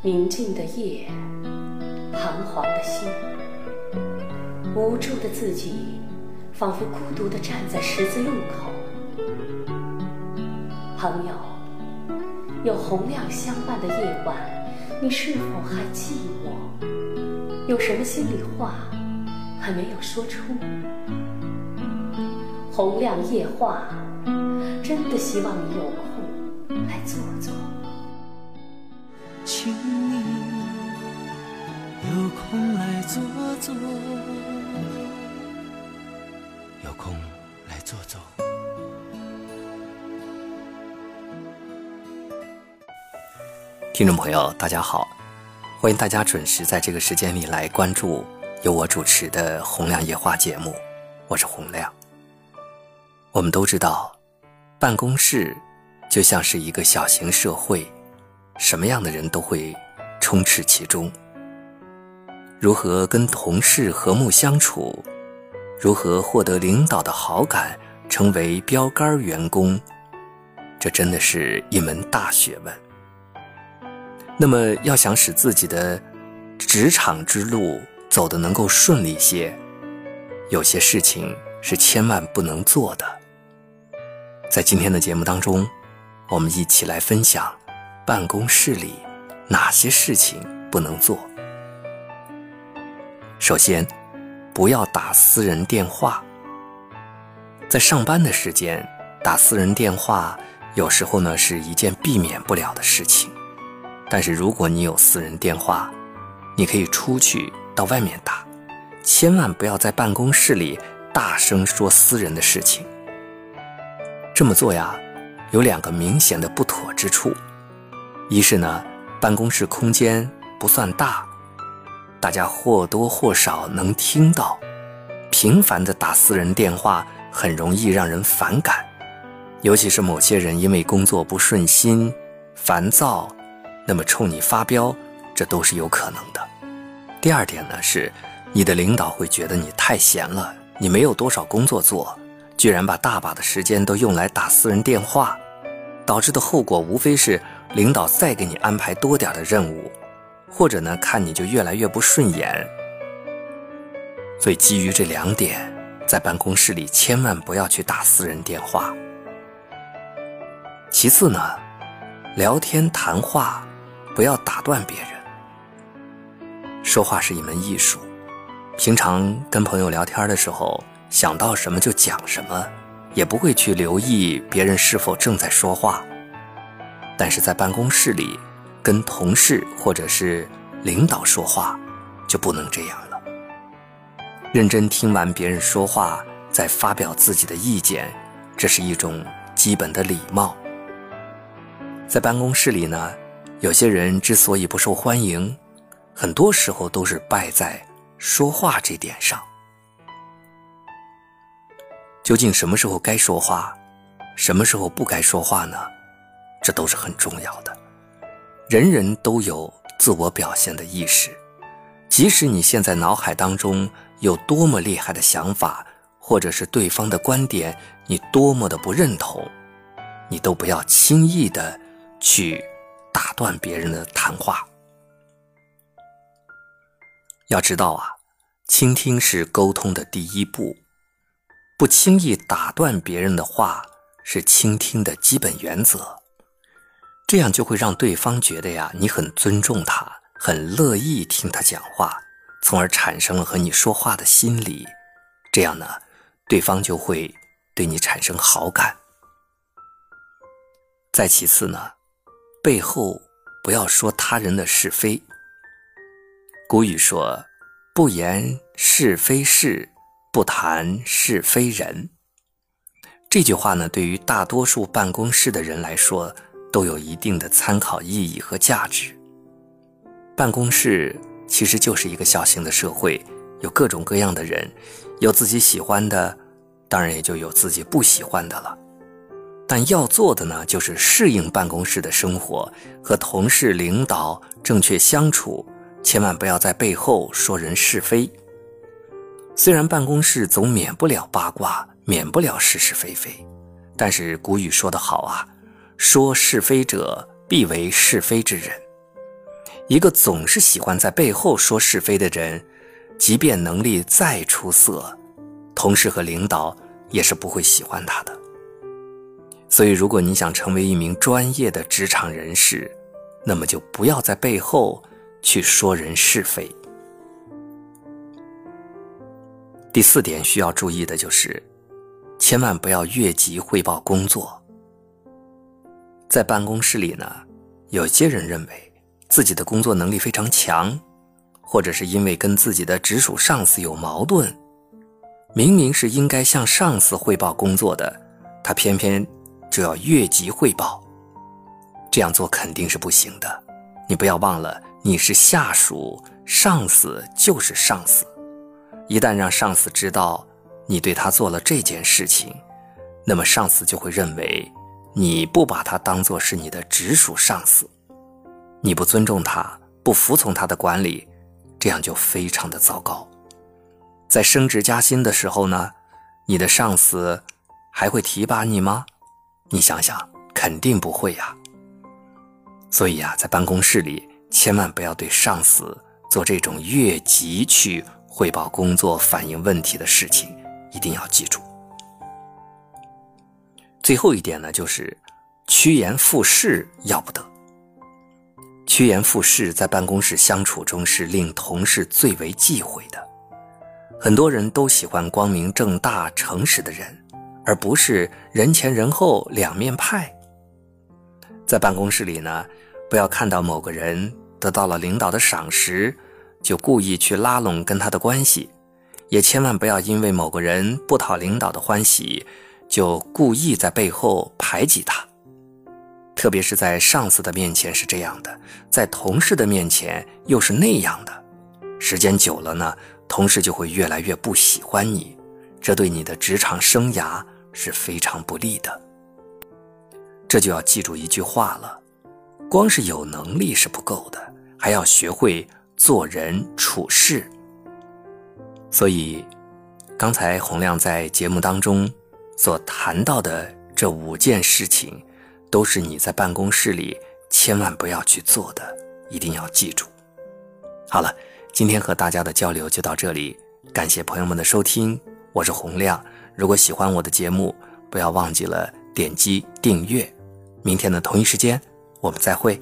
宁静的夜，彷徨的心，无助的自己，仿佛孤独地站在十字路口。朋友，有洪亮相伴的夜晚，你是否还寂寞？有什么心里话还没有说出？洪亮夜话，真的希望你有空来坐坐。请你有空来坐坐，有空来坐坐。听众朋友，大家好，欢迎大家准时在这个时间里来关注由我主持的《洪亮夜话》节目，我是洪亮。我们都知道，办公室就像是一个小型社会。什么样的人都会充斥其中。如何跟同事和睦相处，如何获得领导的好感，成为标杆员工，这真的是一门大学问。那么，要想使自己的职场之路走得能够顺利些，有些事情是千万不能做的。在今天的节目当中，我们一起来分享。办公室里哪些事情不能做？首先，不要打私人电话。在上班的时间打私人电话，有时候呢是一件避免不了的事情。但是如果你有私人电话，你可以出去到外面打，千万不要在办公室里大声说私人的事情。这么做呀，有两个明显的不妥之处。一是呢，办公室空间不算大，大家或多或少能听到。频繁的打私人电话很容易让人反感，尤其是某些人因为工作不顺心、烦躁，那么冲你发飙，这都是有可能的。第二点呢是，你的领导会觉得你太闲了，你没有多少工作做，居然把大把的时间都用来打私人电话，导致的后果无非是。领导再给你安排多点的任务，或者呢，看你就越来越不顺眼。所以基于这两点，在办公室里千万不要去打私人电话。其次呢，聊天谈话不要打断别人。说话是一门艺术，平常跟朋友聊天的时候，想到什么就讲什么，也不会去留意别人是否正在说话。但是在办公室里，跟同事或者是领导说话，就不能这样了。认真听完别人说话，再发表自己的意见，这是一种基本的礼貌。在办公室里呢，有些人之所以不受欢迎，很多时候都是败在说话这点上。究竟什么时候该说话，什么时候不该说话呢？这都是很重要的，人人都有自我表现的意识，即使你现在脑海当中有多么厉害的想法，或者是对方的观点你多么的不认同，你都不要轻易的去打断别人的谈话。要知道啊，倾听是沟通的第一步，不轻易打断别人的话是倾听的基本原则。这样就会让对方觉得呀，你很尊重他，很乐意听他讲话，从而产生了和你说话的心理。这样呢，对方就会对你产生好感。再其次呢，背后不要说他人的是非。古语说：“不言是非事，不谈是非人。”这句话呢，对于大多数办公室的人来说。都有一定的参考意义和价值。办公室其实就是一个小型的社会，有各种各样的人，有自己喜欢的，当然也就有自己不喜欢的了。但要做的呢，就是适应办公室的生活，和同事、领导正确相处，千万不要在背后说人是非。虽然办公室总免不了八卦，免不了是是非非，但是古语说得好啊。说是非者，必为是非之人。一个总是喜欢在背后说是非的人，即便能力再出色，同事和领导也是不会喜欢他的。所以，如果你想成为一名专业的职场人士，那么就不要在背后去说人是非。第四点需要注意的就是，千万不要越级汇报工作。在办公室里呢，有些人认为自己的工作能力非常强，或者是因为跟自己的直属上司有矛盾，明明是应该向上司汇报工作的，他偏偏就要越级汇报。这样做肯定是不行的。你不要忘了，你是下属，上司就是上司。一旦让上司知道你对他做了这件事情，那么上司就会认为你不把他当做是你的直属上司，你不尊重他，不服从他的管理，这样就非常的糟糕。在升职加薪的时候呢，你的上司还会提拔你吗？你想想，肯定不会呀。所以呀，在办公室里千万不要对上司做这种越级去。汇报工作、反映问题的事情，一定要记住。最后一点呢，就是趋炎附势要不得。趋炎附势在办公室相处中是令同事最为忌讳的。很多人都喜欢光明正大、诚实的人，而不是人前人后两面派。在办公室里呢，不要看到某个人得到了领导的赏识。就故意去拉拢跟他的关系，也千万不要因为某个人不讨领导的欢喜，就故意在背后排挤他。特别是在上司的面前是这样的，在同事的面前又是那样的，时间久了呢，同事就会越来越不喜欢你，这对你的职场生涯是非常不利的。这就要记住一句话了：光是有能力是不够的，还要学会。做人处事，所以刚才洪亮在节目当中所谈到的这五件事情，都是你在办公室里千万不要去做的，一定要记住。好了，今天和大家的交流就到这里，感谢朋友们的收听，我是洪亮。如果喜欢我的节目，不要忘记了点击订阅。明天的同一时间，我们再会。